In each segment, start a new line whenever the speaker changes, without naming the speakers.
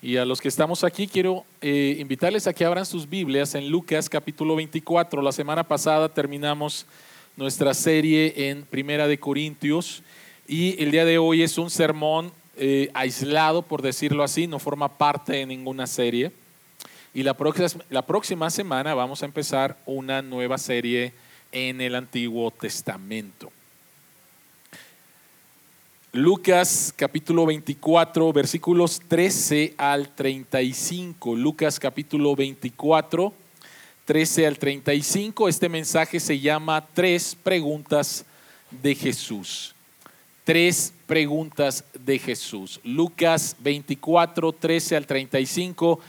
Y a los que estamos aquí, quiero eh, invitarles a que abran sus Biblias en Lucas capítulo 24. La semana pasada terminamos nuestra serie en Primera de Corintios y el día de hoy es un sermón eh, aislado, por decirlo así, no forma parte de ninguna serie. Y la próxima, la próxima semana vamos a empezar una nueva serie en el Antiguo Testamento. Lucas capítulo 24, versículos 13 al 35. Lucas capítulo 24, 13 al 35. Este mensaje se llama Tres preguntas de Jesús. Tres preguntas de Jesús. Lucas 24, 13 al 35.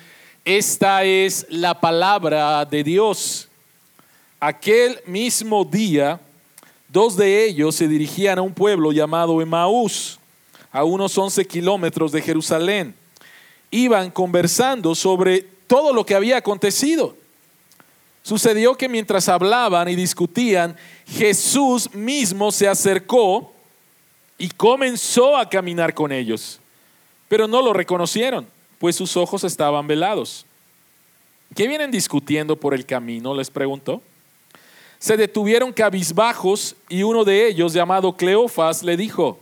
Esta es la palabra de Dios. Aquel mismo día Dos de ellos se dirigían a un pueblo llamado Emaús, a unos 11 kilómetros de Jerusalén. Iban conversando sobre todo lo que había acontecido. Sucedió que mientras hablaban y discutían, Jesús mismo se acercó y comenzó a caminar con ellos. Pero no lo reconocieron, pues sus ojos estaban velados. ¿Qué vienen discutiendo por el camino? les preguntó se detuvieron cabizbajos y uno de ellos, llamado Cleofas, le dijo,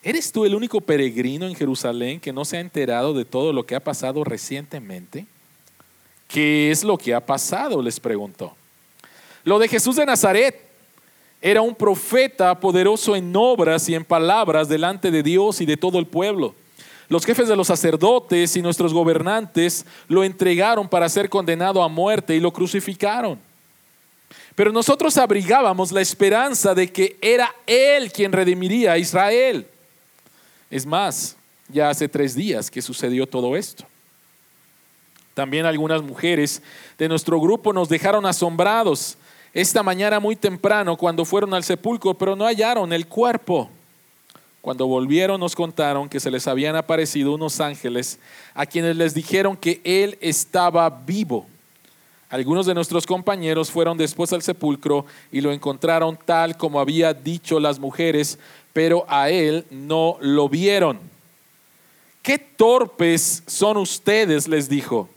¿eres tú el único peregrino en Jerusalén que no se ha enterado de todo lo que ha pasado recientemente? ¿Qué es lo que ha pasado? les preguntó. Lo de Jesús de Nazaret. Era un profeta poderoso en obras y en palabras delante de Dios y de todo el pueblo. Los jefes de los sacerdotes y nuestros gobernantes lo entregaron para ser condenado a muerte y lo crucificaron. Pero nosotros abrigábamos la esperanza de que era Él quien redimiría a Israel. Es más, ya hace tres días que sucedió todo esto. También algunas mujeres de nuestro grupo nos dejaron asombrados esta mañana muy temprano cuando fueron al sepulcro, pero no hallaron el cuerpo. Cuando volvieron nos contaron que se les habían aparecido unos ángeles a quienes les dijeron que Él estaba vivo. Algunos de nuestros compañeros fueron después al sepulcro y lo encontraron tal como había dicho las mujeres, pero a él no lo vieron. Qué torpes son ustedes, les dijo,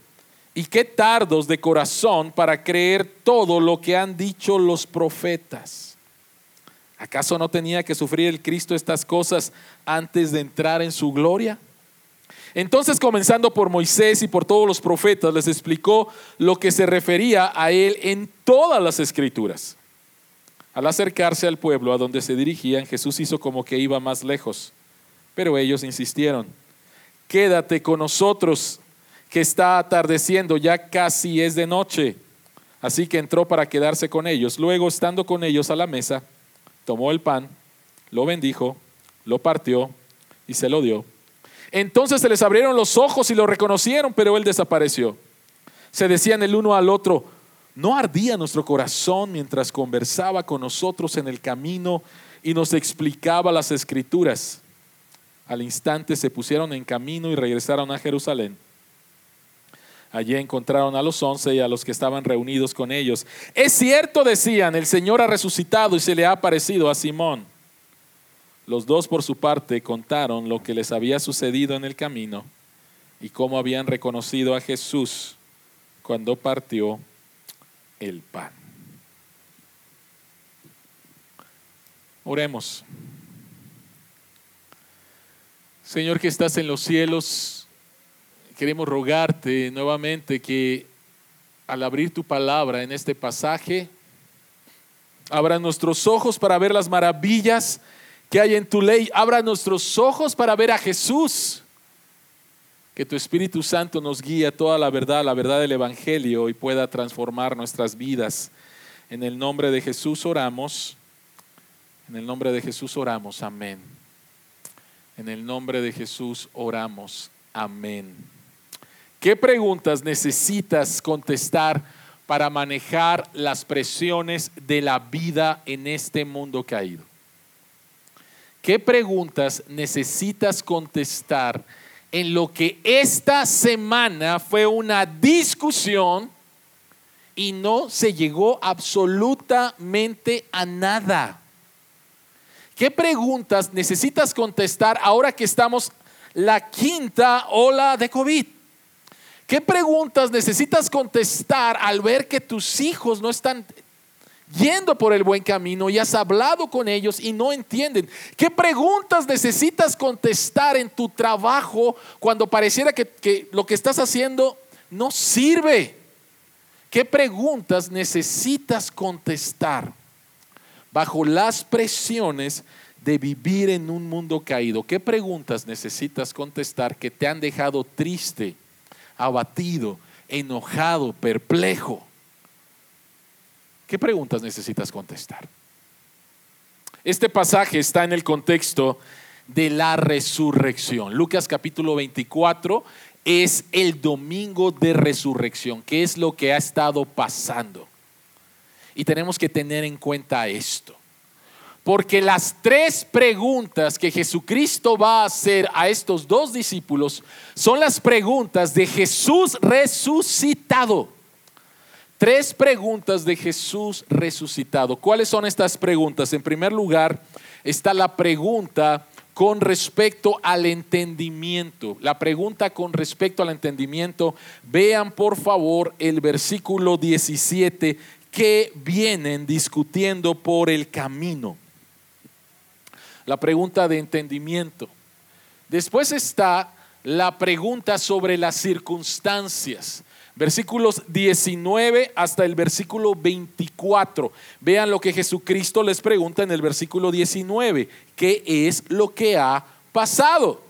y qué tardos de corazón para creer todo lo que han dicho los profetas. ¿Acaso no tenía que sufrir el Cristo estas cosas antes de entrar en su gloria? Entonces, comenzando por Moisés y por todos los profetas, les explicó lo que se refería a él en todas las escrituras. Al acercarse al pueblo a donde se dirigían, Jesús hizo como que iba más lejos, pero ellos insistieron, quédate con nosotros, que está atardeciendo, ya casi es de noche. Así que entró para quedarse con ellos. Luego, estando con ellos a la mesa, tomó el pan, lo bendijo, lo partió y se lo dio entonces se les abrieron los ojos y lo reconocieron, pero él desapareció. Se decían el uno al otro, ¿no ardía nuestro corazón mientras conversaba con nosotros en el camino y nos explicaba las escrituras? Al instante se pusieron en camino y regresaron a Jerusalén. Allí encontraron a los once y a los que estaban reunidos con ellos. Es cierto, decían, el Señor ha resucitado y se le ha aparecido a Simón. Los dos por su parte contaron lo que les había sucedido en el camino y cómo habían reconocido a Jesús cuando partió el pan. Oremos. Señor que estás en los cielos, queremos rogarte nuevamente que al abrir tu palabra en este pasaje, abra nuestros ojos para ver las maravillas que hay en tu ley. Abra nuestros ojos para ver a Jesús. Que tu Espíritu Santo nos guíe a toda la verdad, la verdad del Evangelio y pueda transformar nuestras vidas. En el nombre de Jesús oramos. En el nombre de Jesús oramos. Amén. En el nombre de Jesús oramos. Amén. ¿Qué preguntas necesitas contestar para manejar las presiones de la vida en este mundo caído? ¿Qué preguntas necesitas contestar en lo que esta semana fue una discusión y no se llegó absolutamente a nada? ¿Qué preguntas necesitas contestar ahora que estamos la quinta ola de COVID? ¿Qué preguntas necesitas contestar al ver que tus hijos no están yendo por el buen camino y has hablado con ellos y no entienden? ¿Qué preguntas necesitas contestar en tu trabajo cuando pareciera que, lo que estás haciendo no sirve? ¿Qué preguntas necesitas contestar bajo las presiones de vivir en un mundo caído? ¿Qué preguntas necesitas contestar que te han dejado triste, abatido, enojado, perplejo? ¿Qué preguntas necesitas contestar? Este pasaje está en el contexto de la resurrección. Lucas capítulo 24 es el domingo de resurrección, que es lo que ha estado pasando. Y tenemos que tener en cuenta esto. Porque las tres preguntas que Jesucristo va a hacer a estos dos discípulos son las preguntas de Jesús resucitado. Tres preguntas de Jesús resucitado. ¿Cuáles son estas preguntas? En primer lugar, está la pregunta con respecto al entendimiento. La pregunta con respecto al entendimiento, vean por favor el versículo 17 que vienen discutiendo por el camino. La pregunta de entendimiento. Después está la pregunta sobre las circunstancias versículos 19 hasta el versículo 24. Vean lo que Jesucristo les pregunta en el versículo 19, ¿qué es lo que ha pasado?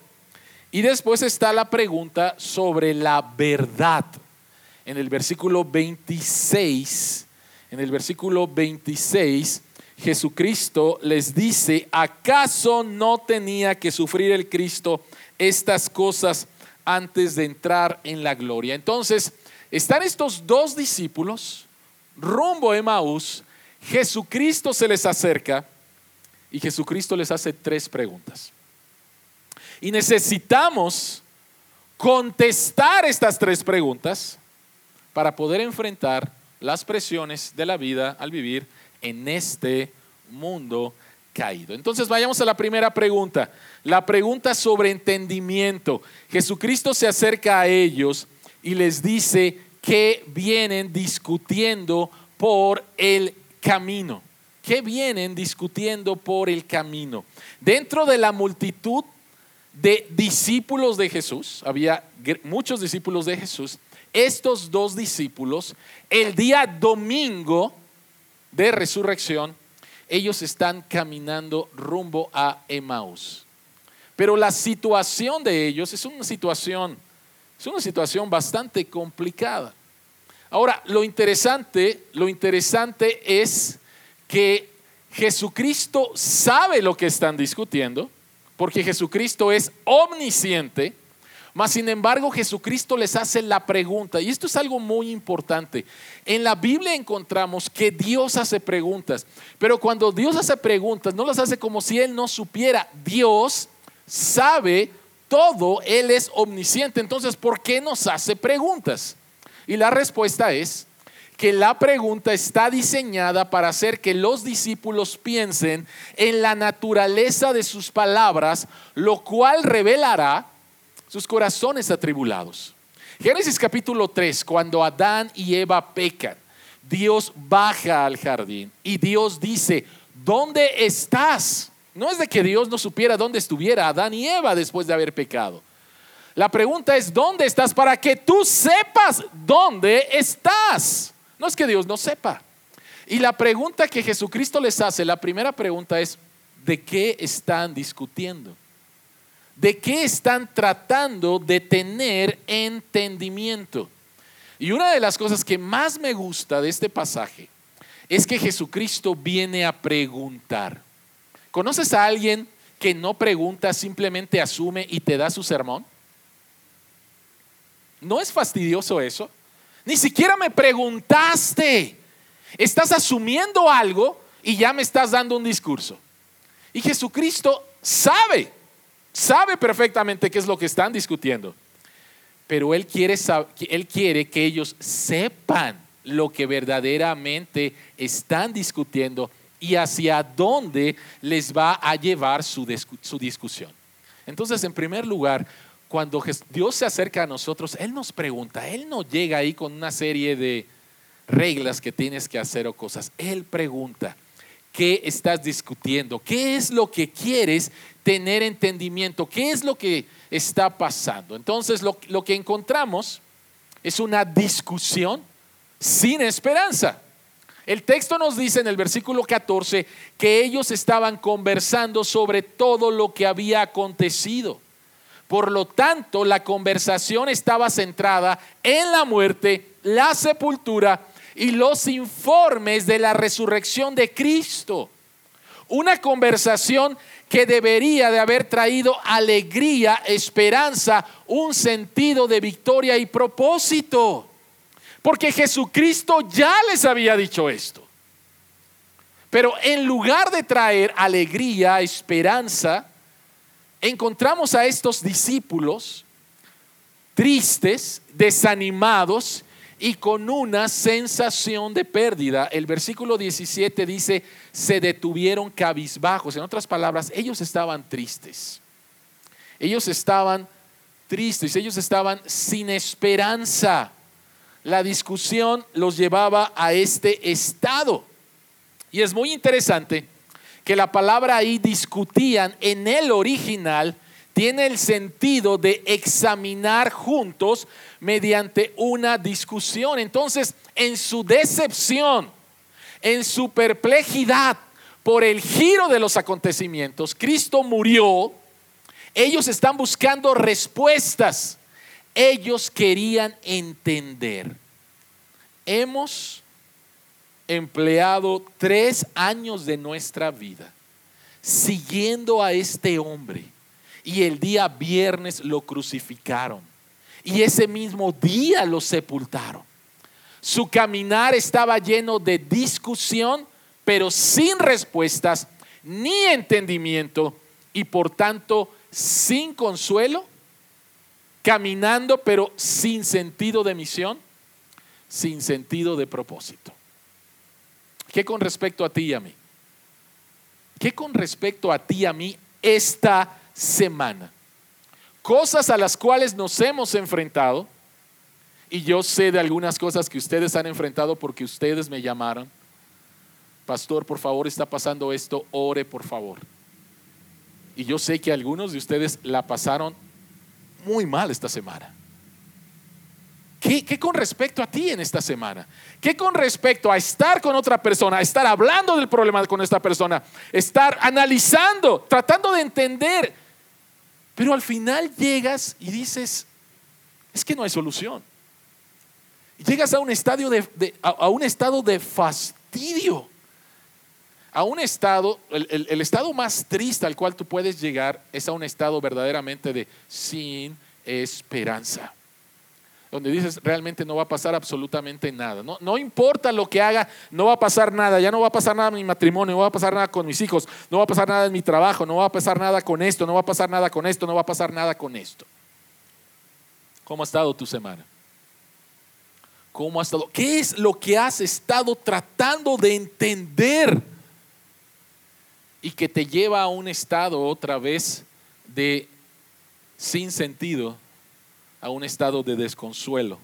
Y después está la pregunta sobre la verdad. En el versículo 26, en el versículo 26, Jesucristo les dice, ¿acaso no tenía que sufrir el Cristo estas cosas antes de entrar en la gloria? Entonces, están estos dos discípulos rumbo a Emaús, Jesucristo se les acerca y Jesucristo les hace tres preguntas. Y necesitamos contestar estas tres preguntas para poder enfrentar las presiones de la vida al vivir en este mundo caído. Entonces vayamos a la primera pregunta, la pregunta sobre entendimiento. Jesucristo se acerca a ellos y les dice que vienen discutiendo por el camino. Que vienen discutiendo por el camino. Dentro de la multitud de discípulos de Jesús, había muchos discípulos de Jesús, estos dos discípulos, el día domingo de resurrección, ellos están caminando rumbo a Emmaus. Pero la situación de ellos es una situación es una situación bastante complicada. Ahora, lo interesante, lo interesante es que Jesucristo sabe lo que están discutiendo, porque Jesucristo es omnisciente, mas sin embargo Jesucristo les hace la pregunta, y esto es algo muy importante. En la Biblia encontramos que Dios hace preguntas, pero cuando Dios hace preguntas, no las hace como si Él no supiera. Dios sabe todo, Él es omnisciente. Entonces, ¿por qué nos hace preguntas? Y la respuesta es que la pregunta está diseñada para hacer que los discípulos piensen en la naturaleza de sus palabras, lo cual revelará sus corazones atribulados. Génesis capítulo 3, cuando Adán y Eva pecan, Dios baja al jardín y Dios dice, ¿dónde estás? No es de que Dios no supiera dónde estuviera Adán y Eva después de haber pecado. La pregunta es, ¿dónde estás? Para que tú sepas dónde estás. No es que Dios no sepa. Y la pregunta que Jesucristo les hace, la primera pregunta es, ¿de qué están discutiendo? ¿De qué están tratando de tener entendimiento? Y una de las cosas que más me gusta de este pasaje es que Jesucristo viene a preguntar. ¿Conoces a alguien que no pregunta, simplemente asume y te da su sermón? ¿No es fastidioso eso? Ni siquiera me preguntaste. Estás asumiendo algo y ya me estás dando un discurso. Y Jesucristo sabe, sabe perfectamente qué es lo que están discutiendo. Pero Él quiere, él quiere que ellos sepan lo que verdaderamente están discutiendo y hacia dónde les va a llevar su, discusión. Entonces, en primer lugar, cuando Dios se acerca a nosotros, Él nos pregunta, Él no llega ahí con una serie de reglas que tienes que hacer o cosas. Él pregunta, ¿qué estás discutiendo? ¿Qué es lo que quieres tener entendimiento? ¿Qué es lo que está pasando? Entonces, lo, lo que encontramos es una discusión sin esperanza. El texto nos dice en el versículo 14 que ellos estaban conversando sobre todo lo que había acontecido. Por lo tanto, la conversación estaba centrada en la muerte, la sepultura y los informes de la resurrección de Cristo. Una conversación que debería de haber traído alegría, esperanza, un sentido de victoria y propósito. Porque Jesucristo ya les había dicho esto. Pero en lugar de traer alegría, esperanza, encontramos a estos discípulos tristes, desanimados y con una sensación de pérdida. El versículo 17 dice, se detuvieron cabizbajos. En otras palabras, ellos estaban tristes. Ellos estaban tristes, ellos estaban sin esperanza. La discusión los llevaba a este estado. Y es muy interesante que la palabra ahí discutían en el original tiene el sentido de examinar juntos mediante una discusión. Entonces, en su decepción, en su perplejidad por el giro de los acontecimientos, Cristo murió, ellos están buscando respuestas. Ellos querían entender. Hemos empleado tres años de nuestra vida siguiendo a este hombre y el día viernes lo crucificaron. Y ese mismo día lo sepultaron. Su caminar estaba lleno de discusión, pero sin respuestas ni entendimiento y por tanto sin consuelo, caminando pero sin sentido de misión, sin sentido de propósito. ¿Qué con respecto a ti y a mí? ¿Qué con respecto a ti y a mí esta semana. Cosas a las cuales nos hemos enfrentado, y yo sé de algunas cosas que ustedes han enfrentado porque ustedes me llamaron. Pastor, por favor, está pasando esto, ore por favor. Y yo sé que algunos de ustedes la pasaron muy mal esta semana. ¿Qué, ¿Qué, con respecto a ti en esta semana? ¿Qué con respecto a estar con otra persona, a estar hablando del problema con esta persona, estar analizando, tratando de entender pero al final llegas y dices, es que no hay solución. Llegas a un, estadio de, a, un estado de fastidio, a un estado, el, el estado más triste al cual tú puedes llegar es a un estado verdaderamente de sin esperanza donde dices realmente no va a pasar absolutamente nada. No, no importa lo que haga, no va a pasar nada. Ya no va a pasar nada en mi matrimonio, no va a pasar nada con mis hijos, no va a pasar nada en mi trabajo, no va a pasar nada con esto, no va a pasar nada con esto, no va a pasar nada con esto. ¿Cómo ha estado tu semana? ¿Cómo ha estado? ¿Qué es lo que has estado tratando de entender? Y que te lleva a un estado otra vez de sin sentido a un estado de desconsuelo,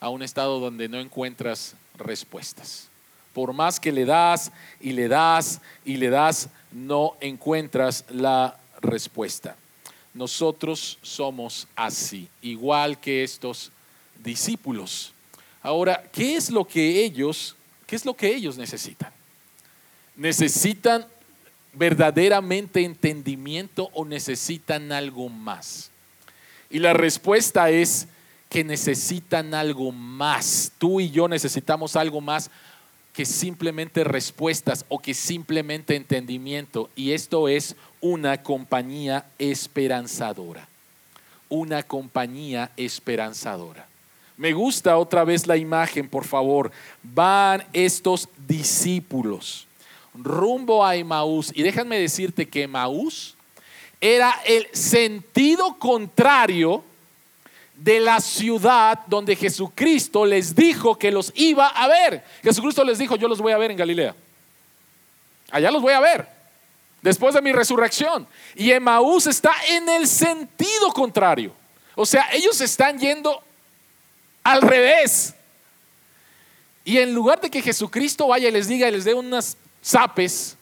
a un estado donde no encuentras respuestas. Por más que le das y le das y le das, no encuentras la respuesta. Nosotros somos así, igual que estos discípulos. Ahora, ¿qué es lo que ellos, qué es lo que ellos necesitan? ¿Necesitan verdaderamente entendimiento o necesitan algo más? Y la respuesta es que necesitan algo más. Tú y yo necesitamos algo más que simplemente respuestas o que simplemente entendimiento. Y esto es una compañía esperanzadora. Una compañía esperanzadora. Me gusta otra vez la imagen, por favor. Van estos discípulos rumbo a Emaús. Y déjame decirte que Emaús era el sentido contrario de la ciudad donde Jesucristo les dijo que los iba a ver. Jesucristo les dijo, yo los voy a ver en Galilea. Allá los voy a ver. después de mi resurrección. Y Emaús está en el sentido contrario. O sea, ellos están yendo al revés. Y en lugar de que Jesucristo vaya y les diga y les dé unas zapes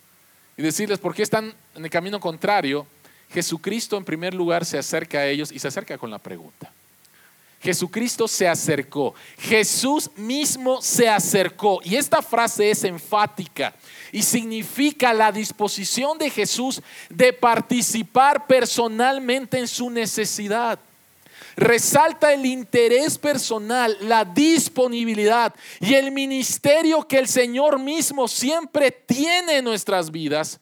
y decirles por qué están en el camino contrario, Jesucristo en primer lugar se acerca a ellos y se acerca con la pregunta. Jesucristo se acercó. Jesús mismo se acercó. Y esta frase es enfática y significa la disposición de Jesús de participar personalmente en su necesidad. Resalta el interés personal, la disponibilidad y el ministerio que el Señor mismo siempre tiene en nuestras vidas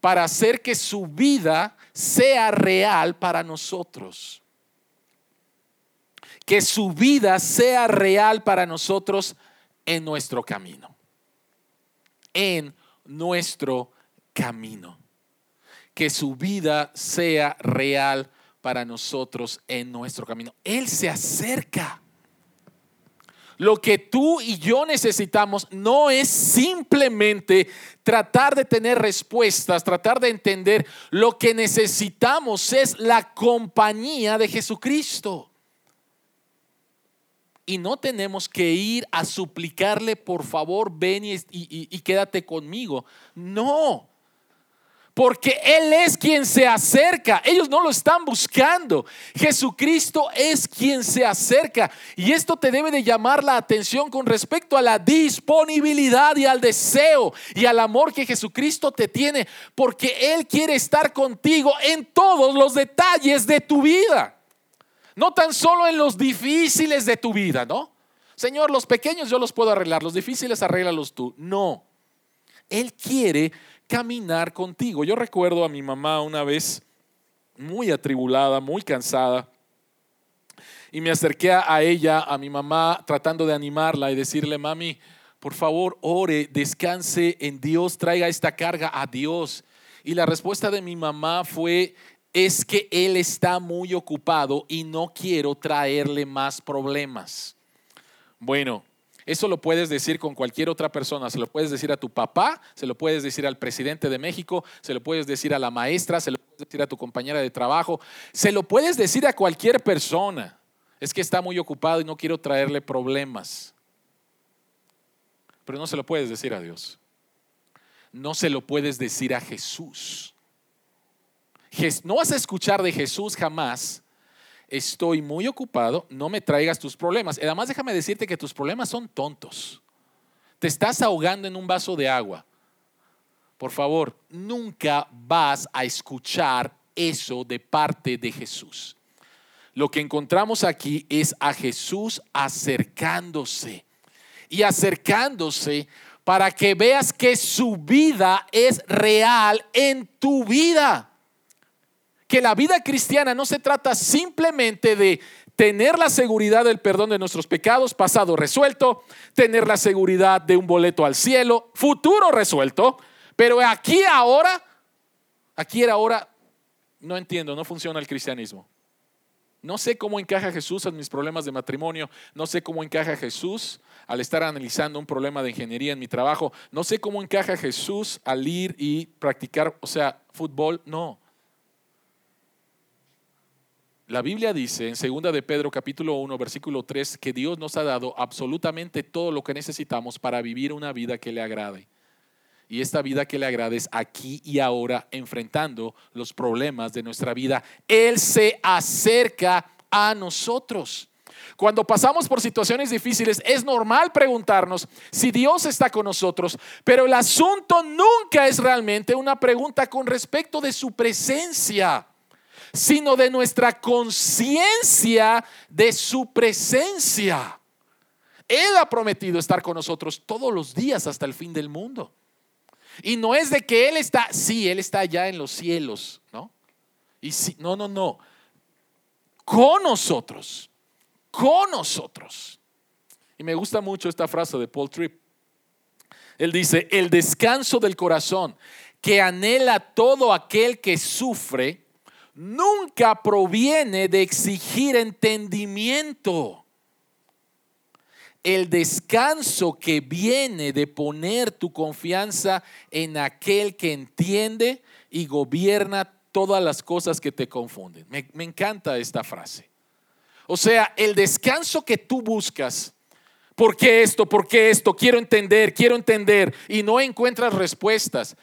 para hacer que su vida sea real para nosotros que su vida sea real para nosotros en nuestro camino. En nuestro camino. Que su vida sea real para nosotros en nuestro camino. Él se acerca. Lo que tú y yo necesitamos no es simplemente tratar de tener respuestas, tratar de entender. Lo que necesitamos es la compañía de Jesucristo y no tenemos que ir a suplicarle, por favor, ven y, quédate conmigo. No, porque Él es quien se acerca. Ellos no lo están buscando. Jesucristo es quien se acerca. Y esto te debe de llamar la atención con respecto a la disponibilidad y al deseo y al amor que Jesucristo te tiene. Porque Él quiere estar contigo en todos los detalles de tu vida. No tan solo en los difíciles de tu vida, ¿no? Señor, los pequeños yo los puedo arreglar, los difíciles arréglalos tú. No. Él quiere caminar contigo. Yo recuerdo a mi mamá una vez muy atribulada, muy cansada, y me acerqué a ella, a mi mamá, tratando de animarla y decirle, mami, por favor, ore, descanse en Dios, traiga esta carga a Dios. Y la respuesta de mi mamá fue, es que Él está muy ocupado y no quiero traerle más problemas. Bueno, eso lo puedes decir con cualquier otra persona. Se lo puedes decir a tu papá, se lo puedes decir al presidente de México, se lo puedes decir a la maestra, se lo puedes decir a tu compañera de trabajo, se lo puedes decir a cualquier persona. Es que está muy ocupado y no quiero traerle problemas. Pero no se lo puedes decir a Dios. No se lo puedes decir a Jesús. No vas a escuchar de Jesús jamás. Estoy muy ocupado, no me traigas tus problemas. Además, déjame decirte que tus problemas son tontos. Te estás ahogando en un vaso de agua. Por favor, nunca vas a escuchar eso de parte de Jesús. Lo que encontramos aquí es a Jesús acercándose y acercándose para que veas que su vida es real en tu vida que la vida cristiana no se trata simplemente de tener la seguridad del perdón de nuestros pecados, pasado resuelto, tener la seguridad de un boleto al cielo, futuro resuelto, pero aquí ahora, aquí era ahora, no entiendo, no funciona el cristianismo. No sé cómo encaja Jesús en mis problemas de matrimonio, no sé cómo encaja Jesús al estar analizando un problema de ingeniería en mi trabajo, no sé cómo encaja Jesús al ir y practicar, o sea, fútbol, no. La Biblia dice en 2 de Pedro capítulo 1 versículo 3 que Dios nos ha dado absolutamente todo lo que necesitamos para vivir una vida que le agrade. Y esta vida que le agrade es aquí y ahora enfrentando los problemas de nuestra vida. Él se acerca a nosotros. Cuando pasamos por situaciones difíciles, es normal preguntarnos si Dios está con nosotros, pero el asunto nunca es realmente una pregunta con respecto de su presencia sino de nuestra conciencia de su presencia. Él ha prometido estar con nosotros todos los días hasta el fin del mundo. Y no es de que Él está, sí, Él está allá en los cielos, ¿no? Y sí, no, no, no. Con nosotros, con nosotros. Y me gusta mucho esta frase de Paul Tripp. Él dice, el descanso del corazón que anhela todo aquel que sufre nunca proviene de exigir entendimiento. el descanso que viene de poner tu confianza en aquel que entiende y gobierna todas las cosas que te confunden. Me, encanta esta frase. O sea, el descanso que tú buscas ¿Por qué esto? ¿Por qué esto? Quiero entender, quiero entender. Y no encuentras respuestas.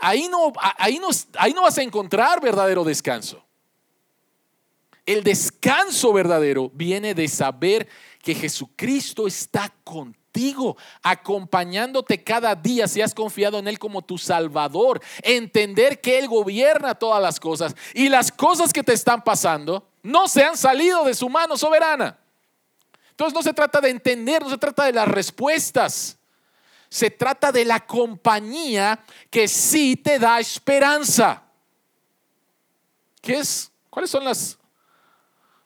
Ahí no, ahí no, ahí no vas a encontrar verdadero descanso. El descanso verdadero viene de saber que Jesucristo está contigo, acompañándote cada día si has confiado en Él como tu Salvador. Entender que Él gobierna todas las cosas y las cosas que te están pasando no se han salido de su mano soberana. Entonces no se trata de entender, no se trata de las respuestas. Se trata de la compañía que sí te da esperanza. ¿Qué es? ¿Cuáles son las,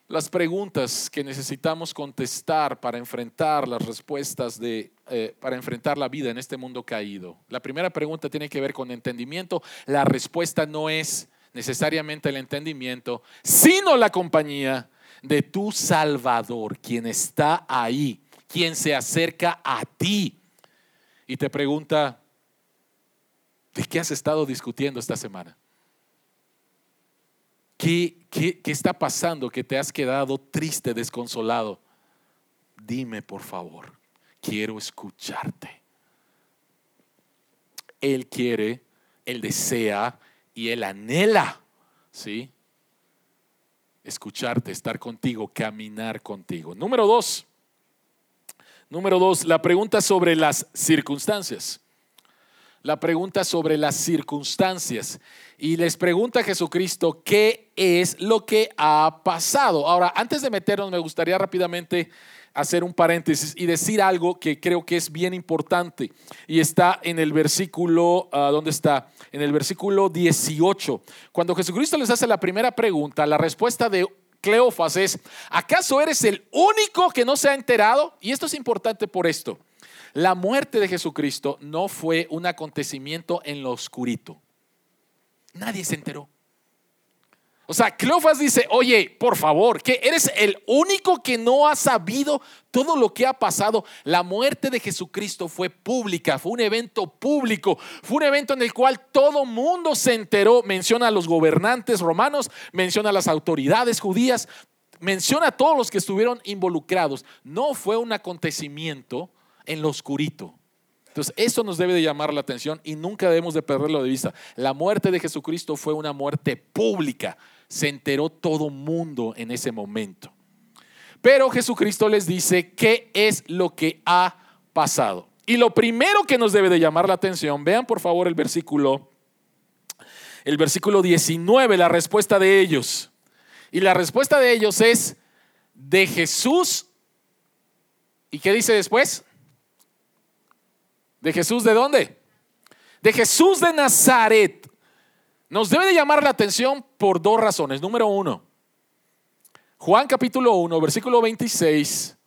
las preguntas que necesitamos contestar para enfrentar las respuestas de, eh, para enfrentar la vida en este mundo caído? La primera pregunta tiene que ver con entendimiento. La respuesta no es necesariamente el entendimiento, sino la compañía de tu Salvador, quien está ahí, quien se acerca a ti y te pregunta, ¿de qué has estado discutiendo esta semana? ¿Qué, qué, qué está pasando que te has quedado triste, desconsolado? Dime, por favor, quiero escucharte. Él quiere, Él desea y Él anhela, ¿sí? Escucharte, estar contigo, caminar contigo. Número dos, número dos, la pregunta sobre las circunstancias. La pregunta sobre las circunstancias. Y les pregunta a Jesucristo, ¿qué es lo que ha pasado? Ahora, antes de meternos, me gustaría rápidamente hacer un paréntesis y decir algo que creo que es bien importante. Y está en el versículo, ah, ¿dónde está? En el versículo 18. Cuando Jesucristo les hace la primera pregunta, la respuesta de Cleofas es, ¿acaso eres el único que no se ha enterado? Y esto es importante por esto. La muerte de Jesucristo no fue un acontecimiento en lo oscurito. Nadie se enteró. O sea, Cleofas dice, oye, por favor, que eres el único que no ha sabido todo lo que ha pasado. La muerte de Jesucristo fue pública, fue un evento público, fue un evento en el cual todo mundo se enteró. Menciona a los gobernantes romanos, menciona a las autoridades judías, menciona a todos los que estuvieron involucrados. No fue un acontecimiento en lo oscurito. Entonces, eso nos debe de llamar la atención y nunca debemos de perderlo de vista. La muerte de Jesucristo fue una muerte pública se enteró todo mundo en ese momento. Pero Jesucristo les dice qué es lo que ha pasado. Y lo primero que nos debe de llamar la atención, vean por favor el versículo, el versículo 19, la respuesta de ellos. Y la respuesta de ellos es de Jesús. ¿Y qué dice después? ¿De Jesús de dónde? De Jesús de Nazaret nos debe de llamar la atención por dos razones. Número uno, Juan capítulo 1, versículo 26,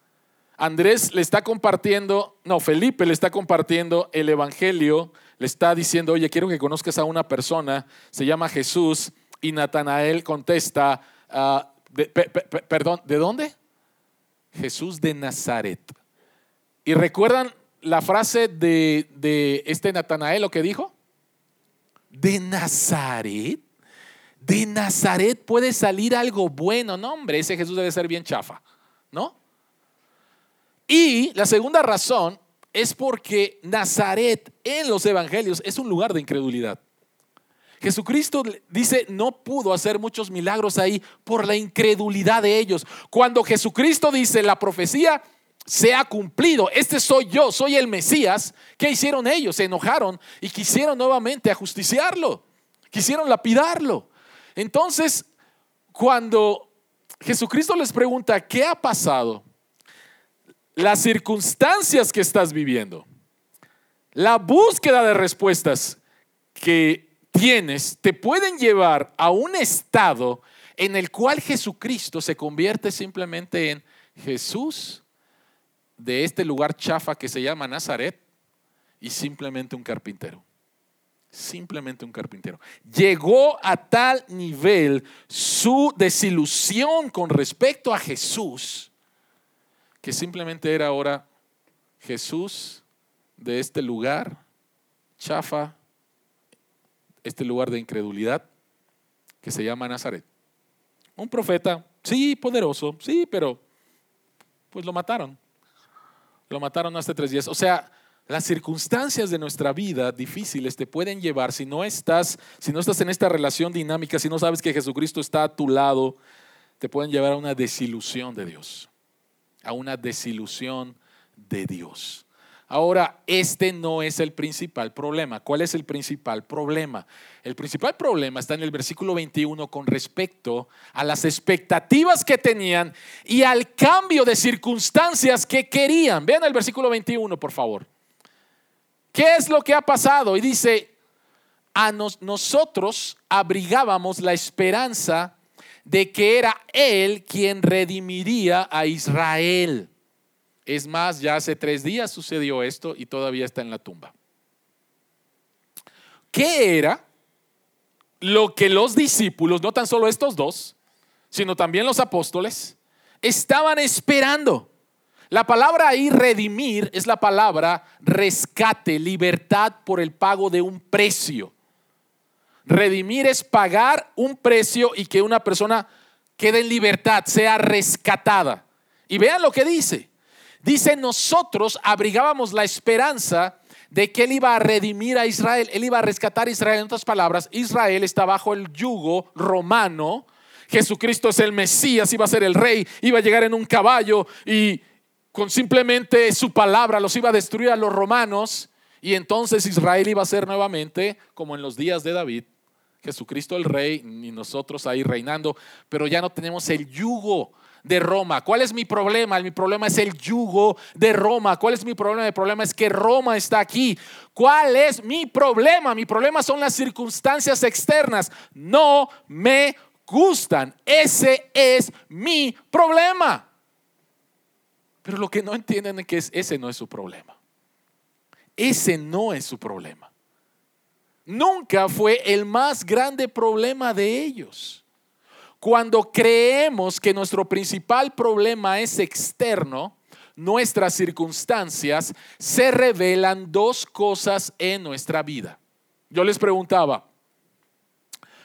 Andrés le está compartiendo, no, Felipe le está compartiendo el Evangelio, le está diciendo, oye, quiero que conozcas a una persona, se llama Jesús, y Natanael contesta, ah, perdón, ¿de dónde? Jesús de Nazaret. ¿Y recuerdan la frase de, de este Natanael, lo que dijo? de Nazaret. De Nazaret puede salir algo bueno. No, hombre, ese Jesús debe ser bien chafa, ¿no? Y la segunda razón es porque Nazaret en los evangelios es un lugar de incredulidad. Jesucristo dice, no pudo hacer muchos milagros ahí por la incredulidad de ellos. Cuando Jesucristo dice, la profecía se ha cumplido. Este soy yo, soy el Mesías. ¿Qué hicieron ellos? Se enojaron y quisieron nuevamente ajusticiarlo. Quisieron lapidarlo. Entonces, cuando Jesucristo les pregunta, ¿qué ha pasado? Las circunstancias que estás viviendo, la búsqueda de respuestas que tienes, te pueden llevar a un estado en el cual Jesucristo se convierte simplemente en Jesús de este lugar chafa que se llama Nazaret y simplemente un carpintero. Simplemente un carpintero. Llegó a tal nivel su desilusión con respecto a Jesús que simplemente era ahora Jesús de este lugar, chafa, este lugar de incredulidad que se llama Nazaret. Un profeta, sí, poderoso, sí, pero pues lo mataron. Lo mataron hace tres días. O sea, las circunstancias de nuestra vida difíciles te pueden llevar, si no estás, si no estás en esta relación dinámica, si no sabes que Jesucristo está a tu lado, te pueden llevar a una desilusión de Dios, a una desilusión de Dios. Ahora, este no es el principal problema. ¿Cuál es el principal problema? El principal problema está en el versículo 21 con respecto a las expectativas que tenían y al cambio de circunstancias que querían. Vean el versículo 21, por favor. ¿Qué es lo que ha pasado? Y dice, a nosotros abrigábamos la esperanza de que era Él quien redimiría a Israel. Es más, ya hace tres días sucedió esto y todavía está en la tumba. ¿Qué era lo que los discípulos, no tan solo estos dos, sino también los apóstoles, estaban esperando? La palabra ahí redimir es la palabra rescate, libertad por el pago de un precio. Redimir es pagar un precio y que una persona quede en libertad, sea rescatada. Y vean lo que dice. Dice, nosotros abrigábamos la esperanza de que Él iba a redimir a Israel, Él iba a rescatar a Israel. En otras palabras, Israel está bajo el yugo romano. Jesucristo es el Mesías, iba a ser el rey, iba a llegar en un caballo y con simplemente su palabra los iba a destruir a los romanos. Y entonces Israel iba a ser nuevamente como en los días de David, Jesucristo el rey y nosotros ahí reinando, pero ya no tenemos el yugo de Roma. ¿Cuál es mi problema? Mi problema es el yugo de Roma. ¿Cuál es mi problema? Mi problema es que Roma está aquí. ¿Cuál es mi problema? Mi problema son las circunstancias externas. No me gustan. Ese es mi problema. Pero lo que no entienden es que ese no es su problema. Ese no es su problema. Nunca fue el más grande problema de ellos. Cuando creemos que nuestro principal problema es externo, nuestras circunstancias, se revelan dos cosas en nuestra vida. Yo les preguntaba,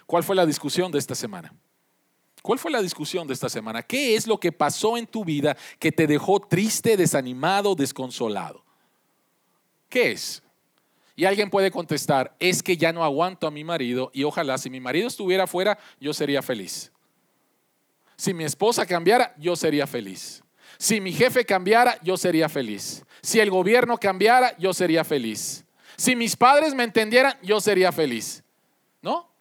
¿cuál fue la discusión de esta semana? ¿Cuál fue la discusión de esta semana? ¿Qué es lo que pasó en tu vida que te dejó triste, desanimado, desconsolado? ¿Qué es? Y alguien puede contestar, es que ya no aguanto a mi marido y ojalá si mi marido estuviera fuera, yo sería feliz. Si mi esposa cambiara, yo sería feliz. Si mi jefe cambiara, yo sería feliz. Si el gobierno cambiara, yo sería feliz. Si mis padres me entendieran, yo sería feliz. ¿No?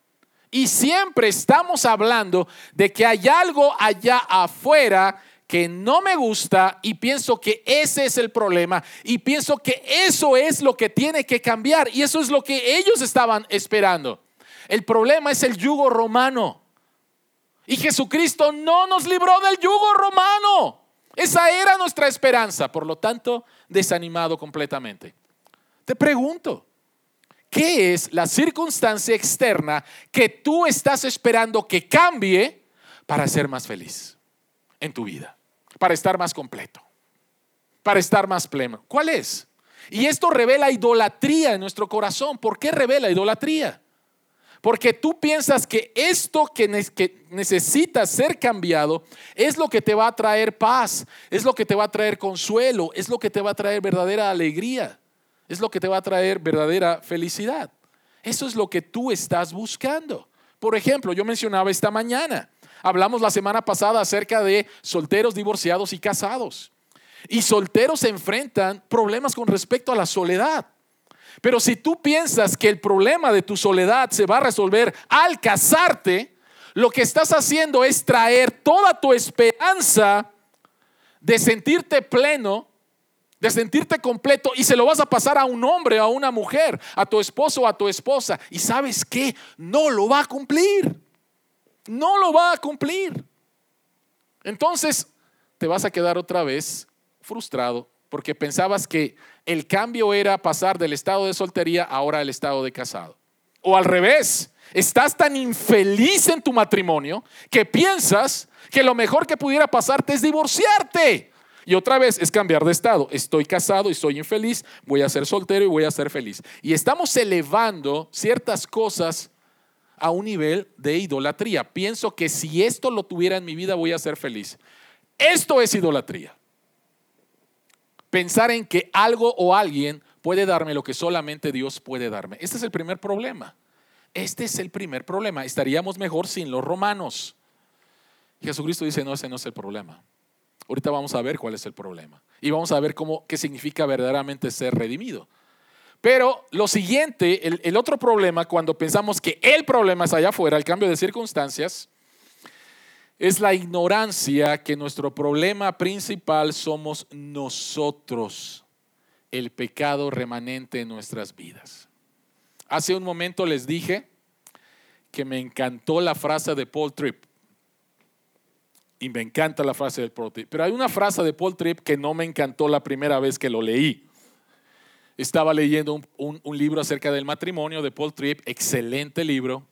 Y siempre estamos hablando de que hay algo allá afuera que no me gusta y pienso que ese es el problema y pienso que eso es lo que tiene que cambiar y eso es lo que ellos estaban esperando. El problema es el yugo romano. Y Jesucristo no nos libró del yugo romano. Esa era nuestra esperanza. Por lo tanto, desanimado completamente. Te pregunto, ¿qué es la circunstancia externa que tú estás esperando que cambie para ser más feliz en tu vida? Para estar más completo, para estar más pleno. ¿Cuál es? Y esto revela idolatría en nuestro corazón. ¿Por qué revela idolatría? Porque tú piensas que esto que, necesita ser cambiado es lo que te va a traer paz, es lo que te va a traer consuelo, es lo que te va a traer verdadera alegría, es lo que te va a traer verdadera felicidad. Eso es lo que tú estás buscando. Por ejemplo, yo mencionaba esta mañana, hablamos la semana pasada acerca de solteros, divorciados y casados. Y solteros se enfrentan problemas con respecto a la soledad. Pero si tú piensas que el problema de tu soledad se va a resolver al casarte, lo que estás haciendo es traer toda tu esperanza de sentirte pleno, de sentirte completo y se lo vas a pasar a un hombre, a una mujer, a tu esposo o a tu esposa. Y sabes qué, no lo va a cumplir. No lo va a cumplir. Entonces te vas a quedar otra vez frustrado porque pensabas que el cambio era pasar del estado de soltería ahora al estado de casado. O al revés, estás tan infeliz en tu matrimonio que piensas que lo mejor que pudiera pasarte es divorciarte. Y otra vez es cambiar de estado. Estoy casado y soy infeliz, voy a ser soltero y voy a ser feliz. Y estamos elevando ciertas cosas a un nivel de idolatría. Pienso que si esto lo tuviera en mi vida voy a ser feliz. Esto es idolatría. Pensar en que algo o alguien puede darme lo que solamente Dios puede darme. Este es el primer problema. Este es el primer problema. Estaríamos mejor sin los romanos. Jesucristo dice, no, ese no es el problema. Ahorita vamos a ver cuál es el problema. Y vamos a ver cómo, qué significa verdaderamente ser redimido. Pero lo siguiente, el, el, otro problema, cuando pensamos que el problema es allá afuera, el cambio de circunstancias, es la ignorancia que nuestro problema principal somos nosotros, el pecado remanente en nuestras vidas. Hace un momento les dije que me encantó la frase de Paul Tripp y me encanta la frase de Paul Tripp. Pero hay una frase de Paul Tripp que no me encantó la primera vez que lo leí. Estaba leyendo un, un libro acerca del matrimonio de Paul Tripp, excelente libro,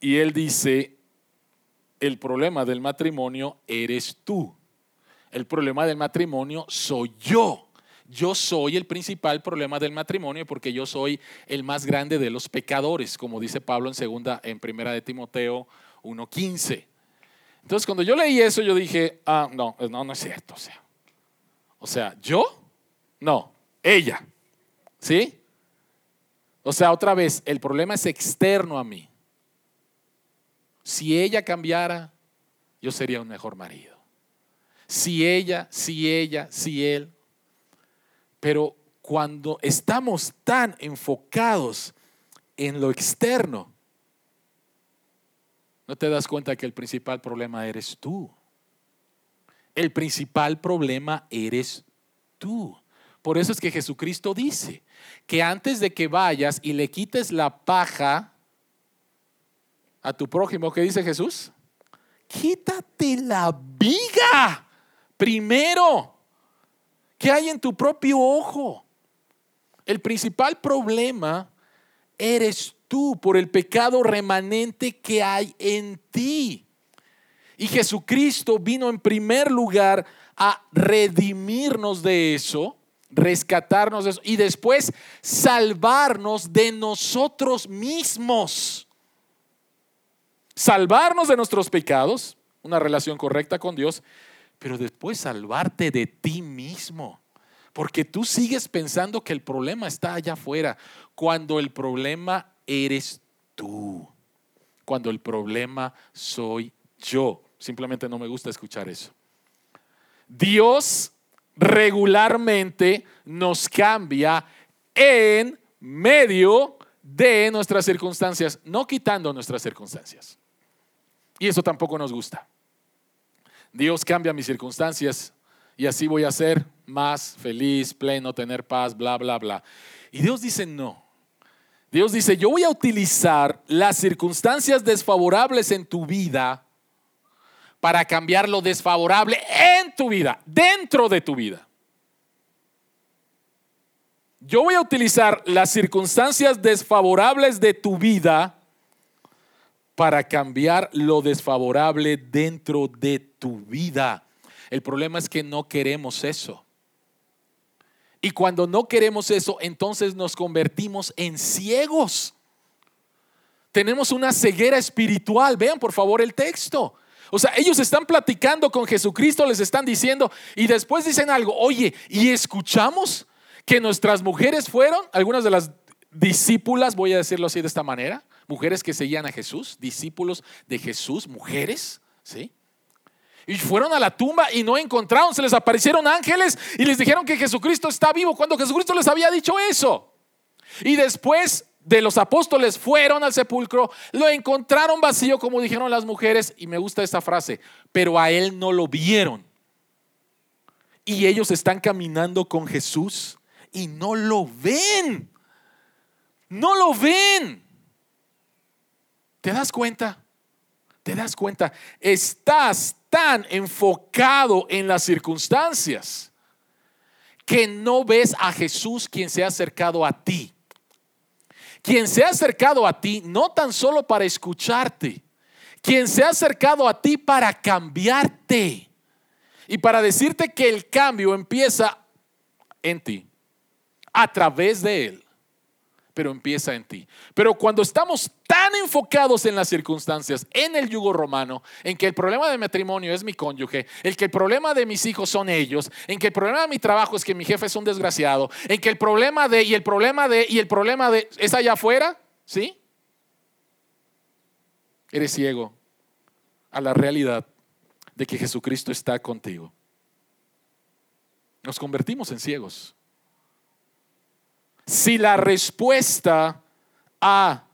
y él dice, el problema del matrimonio eres tú. El problema del matrimonio soy yo. Yo soy el principal problema del matrimonio porque yo soy el más grande de los pecadores, como dice Pablo en segunda en primera de Timoteo 1:15. Entonces, cuando yo leí eso, yo dije, ah, no, no, no es cierto. O sea, o sea, ¿yo? No, ella. ¿Sí? O sea, otra vez, el problema es externo a mí. Si ella cambiara, yo sería un mejor marido. Si ella, si ella, si él. Pero cuando estamos tan enfocados en lo externo, no te das cuenta que el principal problema eres tú. El principal problema eres tú. Por eso es que Jesucristo dice que antes de que vayas y le quites la paja a tu prójimo, ¿qué dice Jesús? Quítate la viga primero que hay en tu propio ojo. El principal problema eres tú por el pecado remanente que hay en ti. Y Jesucristo vino en primer lugar a redimirnos de eso, rescatarnos de eso y después salvarnos de nosotros mismos. Salvarnos de nuestros pecados, una relación correcta con Dios, pero después salvarte de ti mismo. Porque tú sigues pensando que el problema está allá afuera, cuando el problema eres tú, cuando el problema soy yo. Simplemente no me gusta escuchar eso. Dios regularmente nos cambia en medio de nuestras circunstancias, no quitando nuestras circunstancias. Y eso tampoco nos gusta. Dios cambia mis circunstancias y así voy a ser más feliz, pleno, tener paz, bla, bla, bla. Y Dios dice, no, Dios dice, yo voy a utilizar las circunstancias desfavorables en tu vida para cambiar lo desfavorable en tu vida, dentro de tu vida. Yo voy a utilizar las circunstancias desfavorables de tu vida para cambiar lo desfavorable dentro de tu vida. El problema es que no queremos eso. Y cuando no queremos eso, entonces nos convertimos en ciegos. Tenemos una ceguera espiritual. Vean por favor el texto. O sea, ellos están platicando con Jesucristo, les están diciendo, y después dicen algo, oye, ¿y escuchamos que nuestras mujeres fueron, algunas de las discípulas, voy a decirlo así de esta manera, mujeres que seguían a Jesús, discípulos de Jesús, mujeres, ¿sí? Y fueron a la tumba y no encontraron, se les aparecieron ángeles y les dijeron que Jesucristo está vivo cuando Jesucristo les había dicho eso. Y después de los apóstoles fueron al sepulcro, lo encontraron vacío como dijeron las mujeres y me gusta esta frase, pero a él no lo vieron. Y ellos están caminando con Jesús y no lo ven. No lo ven. ¿Te das cuenta? ¿Te das cuenta? Estás tan enfocado en las circunstancias que no ves a Jesús quien se ha acercado a ti. Quien se ha acercado a ti no tan solo para escucharte, quien se ha acercado a ti para cambiarte. y para decirte que el cambio empieza en ti, a través de Él, pero empieza en ti. Pero cuando estamos tan enfocados en las circunstancias, en el yugo romano, en que el problema de matrimonio es mi cónyuge, en que el problema de mis hijos son ellos, en que el problema de mi trabajo es que mi jefe es un desgraciado, en que el problema de, y el problema de, y el problema de, es allá afuera, ¿sí? Eres ciego a la realidad de que Jesucristo está contigo. Nos convertimos en ciegos. Si la respuesta a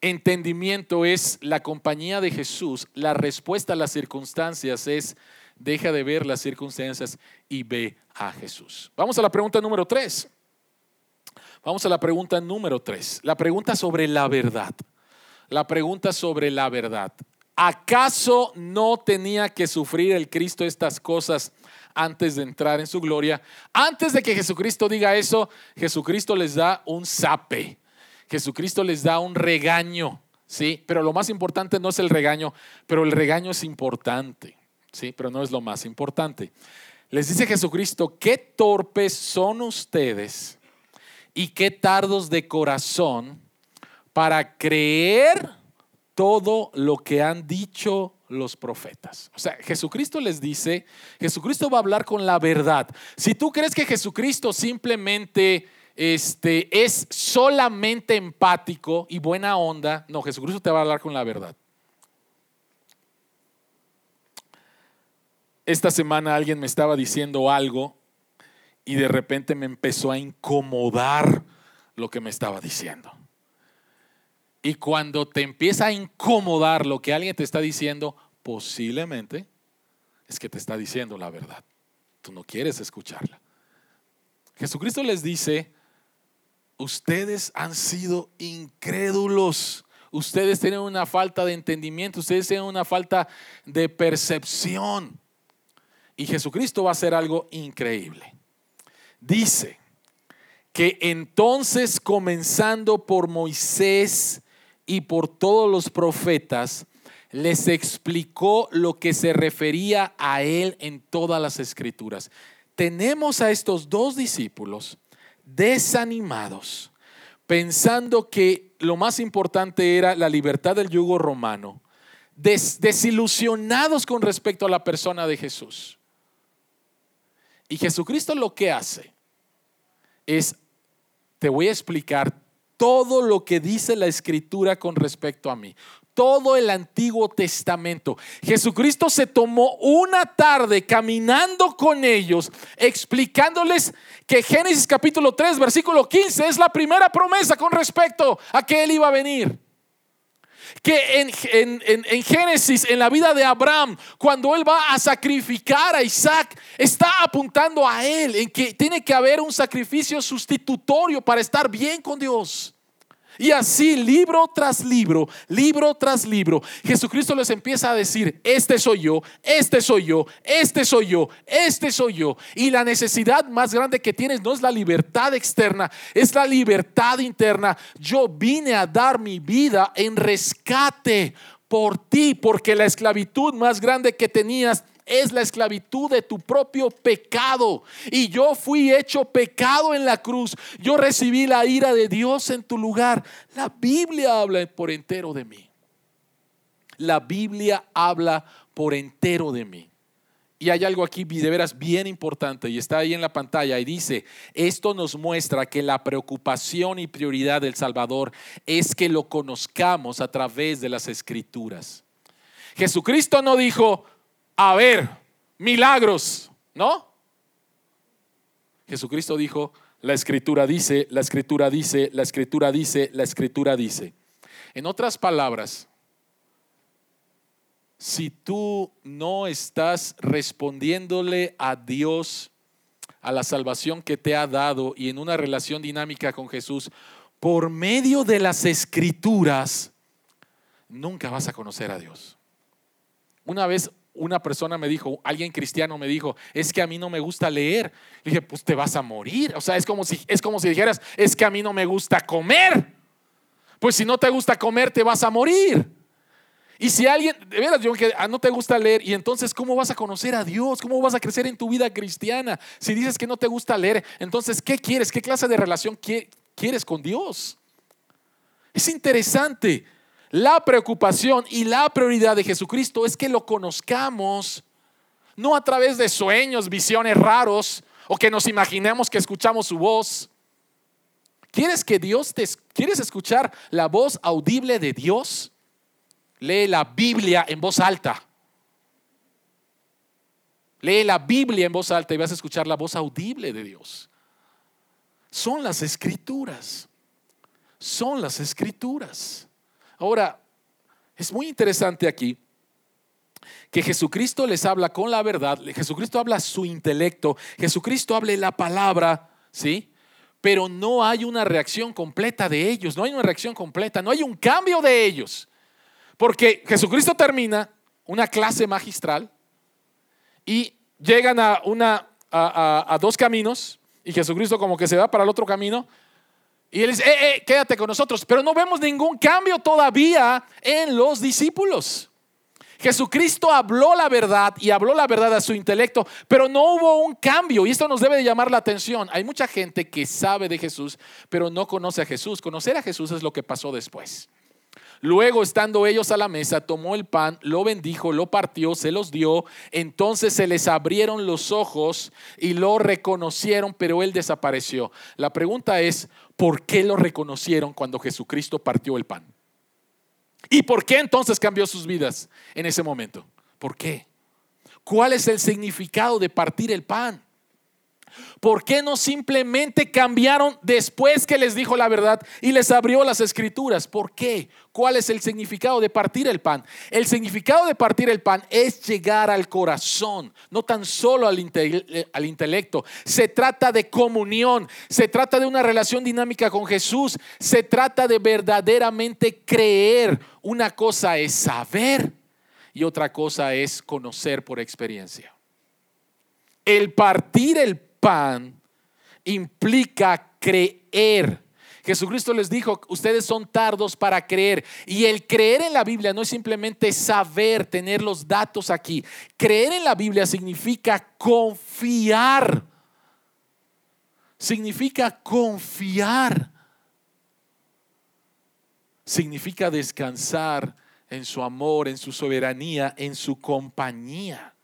entendimiento es la compañía de Jesús, la respuesta a las circunstancias es deja de ver las circunstancias y ve a Jesús. Vamos a la pregunta número tres. Vamos a la pregunta número tres. La pregunta sobre la verdad. La pregunta sobre la verdad. ¿Acaso no tenía que sufrir el Cristo estas cosas antes de entrar en su gloria? Antes de que Jesucristo diga eso, Jesucristo les da un zape. Jesucristo les da un regaño, ¿sí? Pero lo más importante no es el regaño, pero el regaño es importante, ¿sí? Pero no es lo más importante. Les dice Jesucristo, qué torpes son ustedes y qué tardos de corazón para creer todo lo que han dicho los profetas. O sea, Jesucristo les dice, Jesucristo va a hablar con la verdad. Si tú crees que Jesucristo simplemente este, es solamente empático y buena onda, no, Jesucristo te va a hablar con la verdad. Esta semana alguien me estaba diciendo algo y de repente me empezó a incomodar lo que me estaba diciendo. Y cuando te empieza a incomodar lo que alguien te está diciendo, posiblemente es que te está diciendo la verdad. Tú no quieres escucharla. Jesucristo les dice, ustedes han sido incrédulos. Ustedes tienen una falta de entendimiento, ustedes tienen una falta de percepción. Y Jesucristo va a hacer algo increíble. Dice que entonces comenzando por Moisés y por todos los profetas, les explicó lo que se refería a él en todas las escrituras. Tenemos a estos dos discípulos desanimados, pensando que lo más importante era la libertad del yugo romano, desilusionados con respecto a la persona de Jesús. Y Jesucristo lo que hace es, te voy a explicar todo lo que dice la escritura con respecto a mí. Todo el Antiguo Testamento. Jesucristo se tomó una tarde caminando con ellos, explicándoles que Génesis capítulo 3, versículo 15 es la primera promesa con respecto a que Él iba a venir que en, en, Génesis, en la vida de Abraham, cuando él va a sacrificar a Isaac, está apuntando a él, en que tiene que haber un sacrificio sustitutorio para estar bien con Dios. Y así, libro tras libro, libro tras libro, Jesucristo les empieza a decir, este soy yo, este soy yo, este soy yo, este soy yo. Y la necesidad más grande que tienes no es la libertad externa, es la libertad interna. Yo vine a dar mi vida en rescate por ti, porque la esclavitud más grande que tenías es la esclavitud de tu propio pecado. Y yo fui hecho pecado en la cruz. Yo recibí la ira de Dios en tu lugar. La Biblia habla por entero de mí. La Biblia habla por entero de mí. Y hay algo aquí de veras bien importante y está ahí en la pantalla y dice, esto nos muestra que la preocupación y prioridad del Salvador es que lo conozcamos a través de las escrituras. Jesucristo no dijo, a ver milagros, ¿no? Jesucristo dijo, la escritura dice, la escritura dice, la escritura dice, la escritura dice. En otras palabras, si tú no estás respondiéndole a Dios, a la salvación que te ha dado y en una relación dinámica con Jesús, por medio de las escrituras, nunca vas a conocer a Dios. Una vez una persona me dijo, alguien cristiano me dijo, es que a mí no me gusta leer. Le dije, pues te vas a morir. O sea, es como si, es como si dijeras, es que a mí no me gusta comer. Pues si no te gusta comer, te vas a morir. Y si alguien, de veras, John, que ah, no te gusta leer, y entonces, ¿cómo vas a conocer a Dios? ¿Cómo vas a crecer en tu vida cristiana? Si dices que no te gusta leer, entonces, ¿qué quieres? ¿Qué clase de relación quieres con Dios? Es interesante. La preocupación y la prioridad de Jesucristo es que lo conozcamos, no a través de sueños, visiones raros, o que nos imaginemos que escuchamos su voz. ¿Quieres que Dios te quieres escuchar la voz audible de Dios? Lee la Biblia en voz alta. Lee la Biblia en voz alta y vas a escuchar la voz audible de Dios. Son las escrituras. Son las escrituras. Ahora, es muy interesante aquí que Jesucristo les habla con la verdad, Jesucristo habla su intelecto, Jesucristo habla la palabra, ¿sí? Pero no hay una reacción completa de ellos, no hay una reacción completa, no hay un cambio de ellos. Porque Jesucristo termina una clase magistral y llegan a, una, a, dos caminos y Jesucristo como que se va para el otro camino y él dice, eh, eh, quédate con nosotros, pero no vemos ningún cambio todavía en los discípulos. Jesucristo habló la verdad y habló la verdad a su intelecto, pero no hubo un cambio y esto nos debe de llamar la atención. Hay mucha gente que sabe de Jesús, pero no conoce a Jesús. Conocer a Jesús es lo que pasó después. Luego, estando ellos a la mesa, tomó el pan, lo bendijo, lo partió, se los dio. Entonces se les abrieron los ojos y lo reconocieron, pero él desapareció. La pregunta es, ¿por qué lo reconocieron cuando Jesucristo partió el pan? ¿Y por qué entonces cambió sus vidas en ese momento? ¿Por qué? ¿Cuál es el significado de partir el pan? ¿Por qué no simplemente cambiaron después que les dijo la verdad y les abrió las escrituras? ¿Por qué? ¿Cuál es el significado de partir el pan? El significado de partir el pan es llegar al corazón, no tan solo al, intelecto. Se trata de comunión, se trata de una relación dinámica con Jesús, se trata de verdaderamente creer. Una cosa es saber y otra cosa es conocer por experiencia. El partir el pan implica creer. Jesucristo les dijo, ustedes son tardos para creer. Y el creer en la Biblia no es simplemente saber, tener los datos aquí. Creer en la Biblia significa confiar. Significa confiar. Significa descansar en su amor, en su soberanía, en su compañía.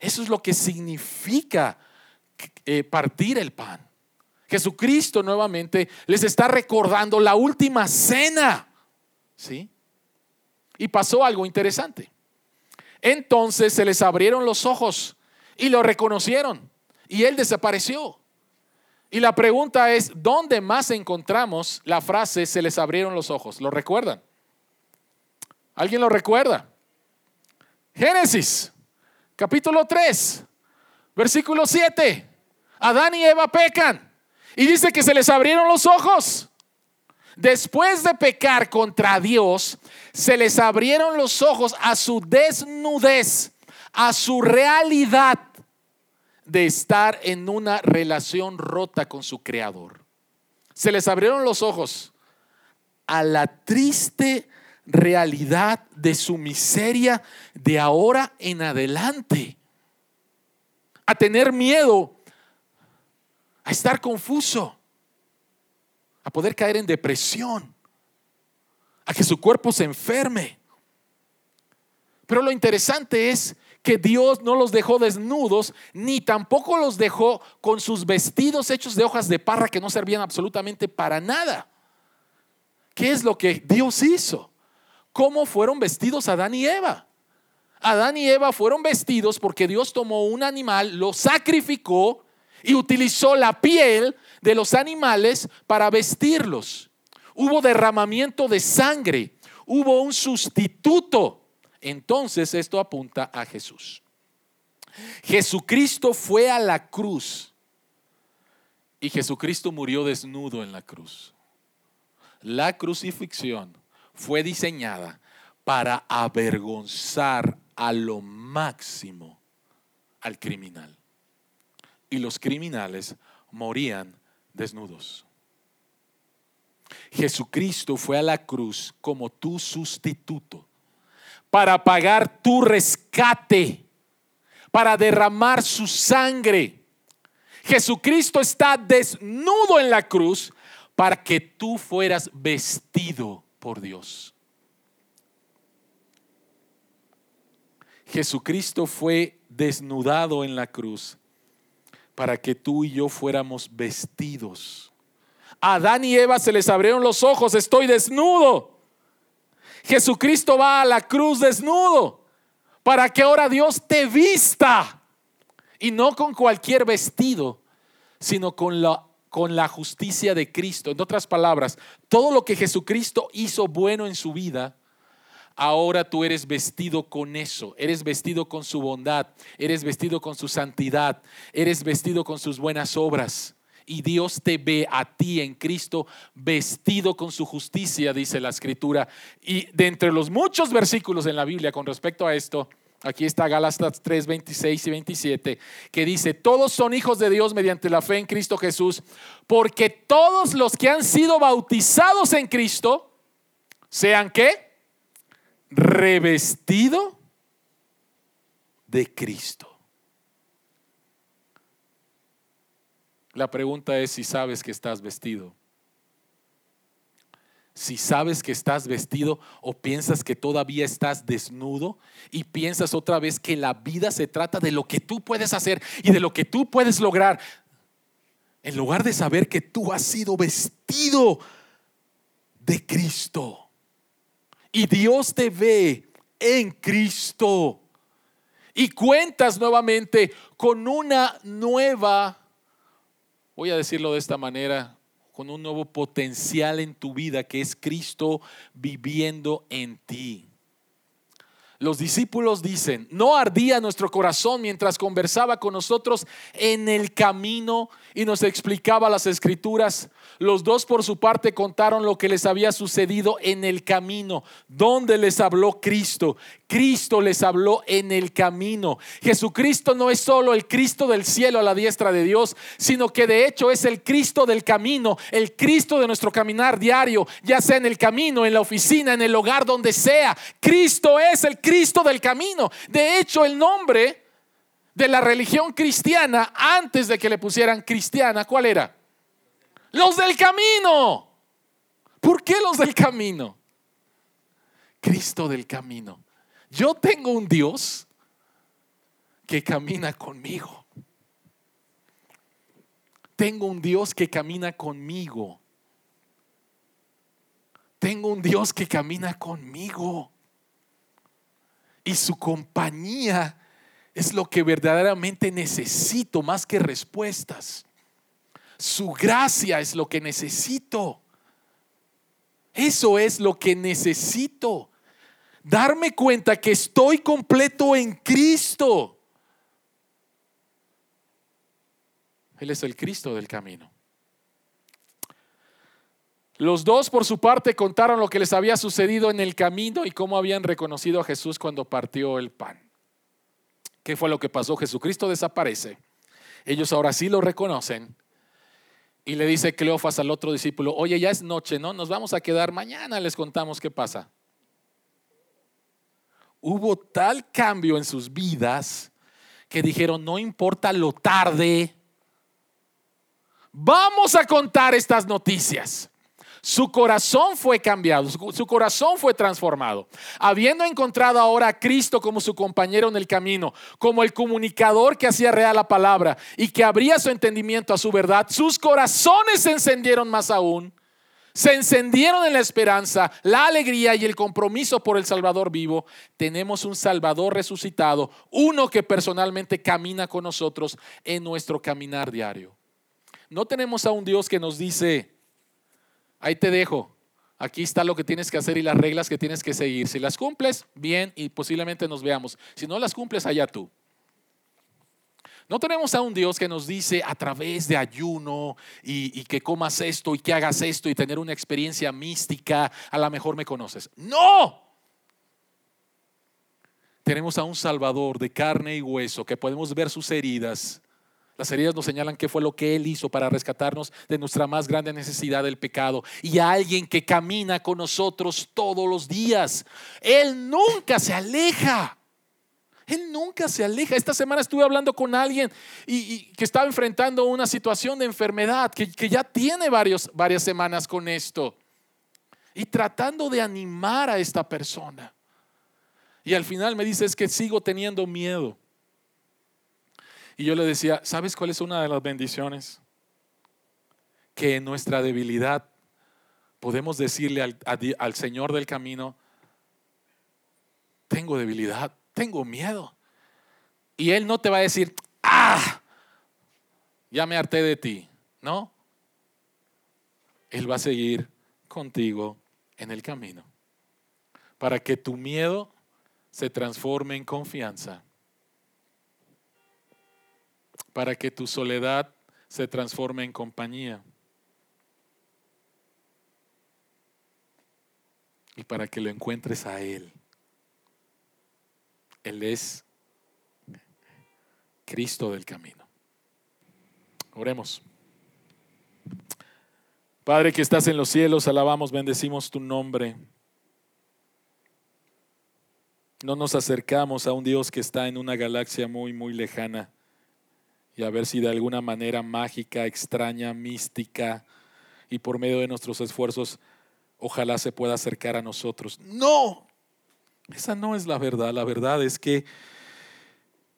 Eso es lo que significa eh, partir el pan. Jesucristo nuevamente les está recordando la última cena. ¿Sí? Y pasó algo interesante. Entonces se les abrieron los ojos y lo reconocieron y él desapareció. Y la pregunta es, ¿dónde más encontramos la frase se les abrieron los ojos? ¿Lo recuerdan? ¿Alguien lo recuerda? Génesis, capítulo 3, versículo 7. Adán y Eva pecan. Y dice que se les abrieron los ojos. Después de pecar contra Dios, se les abrieron los ojos a su desnudez, a su realidad de estar en una relación rota con su creador. Se les abrieron los ojos a la triste realidad de su miseria de ahora en adelante. A tener miedo a estar confuso, a poder caer en depresión, a que su cuerpo se enferme. Pero lo interesante es que Dios no los dejó desnudos, ni tampoco los dejó con sus vestidos hechos de hojas de parra que no servían absolutamente para nada. ¿Qué es lo que Dios hizo? ¿Cómo fueron vestidos Adán y Eva? Adán y Eva fueron vestidos porque Dios tomó un animal, lo sacrificó y utilizó la piel de los animales para vestirlos. Hubo derramamiento de sangre, hubo un sustituto. Entonces esto apunta a Jesús. Jesucristo fue a la cruz y Jesucristo murió desnudo en la cruz. La crucifixión fue diseñada para avergonzar a lo máximo al criminal y los criminales morían desnudos. Jesucristo fue a la cruz como tu sustituto. para pagar tu rescate, para derramar su sangre. Jesucristo está desnudo en la cruz para que tú fueras vestido por Dios. Jesucristo fue desnudado en la cruz para que tú y yo fuéramos vestidos. A Adán y Eva se les abrieron los ojos, estoy desnudo. Jesucristo va a la cruz desnudo para que ahora Dios te vista. Y no con cualquier vestido, sino con la, con la justicia de Cristo. En otras palabras, todo lo que Jesucristo hizo bueno en su vida, ahora tú eres vestido con eso, eres vestido con su bondad, eres vestido con su santidad, eres vestido con sus buenas obras. Y Dios te ve a ti en Cristo vestido con su justicia, dice la escritura. Y de entre los muchos versículos en la Biblia con respecto a esto, aquí está Gálatas 3, 26 y 27, que dice, todos son hijos de Dios mediante la fe en Cristo Jesús, porque todos los que han sido bautizados en Cristo, sean qué? Revestido de Cristo. La pregunta es si sabes que estás vestido. Si sabes que estás vestido o piensas que todavía estás desnudo y piensas otra vez que la vida se trata de lo que tú puedes hacer y de lo que tú puedes lograr, en lugar de saber que tú has sido vestido de Cristo. Y Dios te ve en Cristo. Y cuentas nuevamente con una nueva voy a decirlo de esta manera, con un nuevo potencial en tu vida que es Cristo viviendo en ti. Los discípulos dicen, no ardía nuestro corazón mientras conversaba con nosotros en el camino y nos explicaba las escrituras. Los dos por su parte contaron lo que les había sucedido en el camino, donde les habló Cristo. Cristo les habló en el camino. Jesucristo no es solo el Cristo del cielo a la diestra de Dios, sino que de hecho es el Cristo del camino, el Cristo de nuestro caminar diario, ya sea en el camino, en la oficina, en el hogar, donde sea. Cristo es el Cristo del camino. De hecho, el nombre de la religión cristiana antes de que le pusieran cristiana, ¿cuál era? Los del camino. ¿Por qué los del camino? Cristo del camino. Yo tengo un Dios que camina conmigo. Tengo un Dios que camina conmigo. Tengo un Dios que camina conmigo. Y su compañía es lo que verdaderamente necesito más que respuestas. Su gracia es lo que necesito. Eso es lo que necesito darme cuenta que estoy completo en Cristo. Él es el Cristo del camino. Los dos por su parte contaron lo que les había sucedido en el camino y cómo habían reconocido a Jesús cuando partió el pan. ¿Qué fue lo que pasó? Jesucristo desaparece. Ellos ahora sí lo reconocen. Y le dice Cleofas al otro discípulo, oye, ya es noche, ¿no? Nos vamos a quedar mañana, les contamos qué pasa hubo tal cambio en sus vidas que dijeron, no importa lo tarde, vamos a contar estas noticias. Su corazón fue cambiado, su, corazón fue transformado. Habiendo encontrado ahora a Cristo como su compañero en el camino, como el comunicador que hacía real la palabra y que abría su entendimiento a su verdad, sus corazones se encendieron más aún se encendieron en la esperanza, la alegría y el compromiso por el Salvador vivo, tenemos un Salvador resucitado, uno que personalmente camina con nosotros en nuestro caminar diario. No tenemos a un Dios que nos dice, ahí te dejo, aquí está lo que tienes que hacer y las reglas que tienes que seguir. Si las cumples, bien y posiblemente nos veamos. Si no las cumples, allá tú. No tenemos a un Dios que nos dice a través de ayuno y, que comas esto y que hagas esto y tener una experiencia mística, a lo mejor me conoces. No. Tenemos a un Salvador de carne y hueso que podemos ver sus heridas, Las heridas nos señalan qué fue lo que Él hizo para rescatarnos de nuestra más grande necesidad del pecado. Y a alguien que camina con nosotros todos los días. Él nunca se aleja. Él nunca se aleja. Esta semana estuve hablando con alguien y, que estaba enfrentando una situación de enfermedad, que, ya tiene varios, varias semanas con esto. Y tratando de animar a esta persona. Y al final me dice, es que sigo teniendo miedo. Y yo le decía, ¿sabes cuál es una de las bendiciones? Que en nuestra debilidad podemos decirle al, al Señor del camino, tengo debilidad, tengo miedo. Y Él no te va a decir, ah, ya me harté de ti. No. Él va a seguir contigo en el camino para que tu miedo se transforme en confianza para que tu soledad se transforme en compañía. Y para que lo encuentres a Él. Él es Cristo del camino. Oremos. Padre que estás en los cielos, alabamos, bendecimos tu nombre. No nos acercamos a un Dios que está en una galaxia muy, muy lejana y a ver si de alguna manera mágica, extraña, mística y por medio de nuestros esfuerzos, ojalá se pueda acercar a nosotros. No, esa no es la verdad. La verdad es que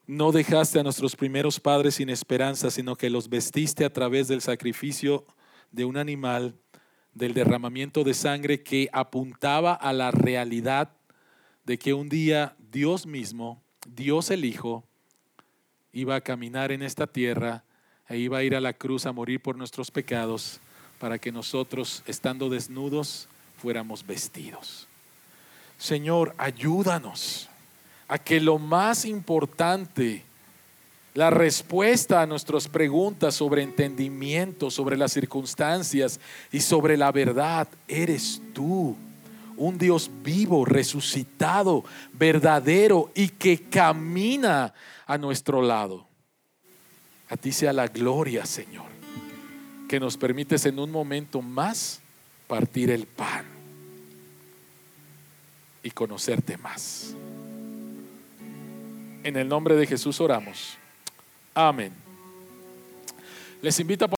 no dejaste a nuestros primeros padres sin esperanza, sino que los vestiste a través del sacrificio de un animal, del derramamiento de sangre que apuntaba a la realidad de que un día Dios mismo, Dios el Hijo, iba a caminar en esta tierra e iba a ir a la cruz a morir por nuestros pecados para que nosotros, estando desnudos, fuéramos vestidos. Señor, ayúdanos a que lo más importante, la respuesta a nuestras preguntas sobre entendimiento, sobre las circunstancias y sobre la verdad, eres tú un Dios vivo, resucitado, verdadero y que camina a nuestro lado. A ti sea la gloria, Señor, que nos permites en un momento más partir el pan y conocerte más. En el nombre de Jesús oramos. Amén. Les invito a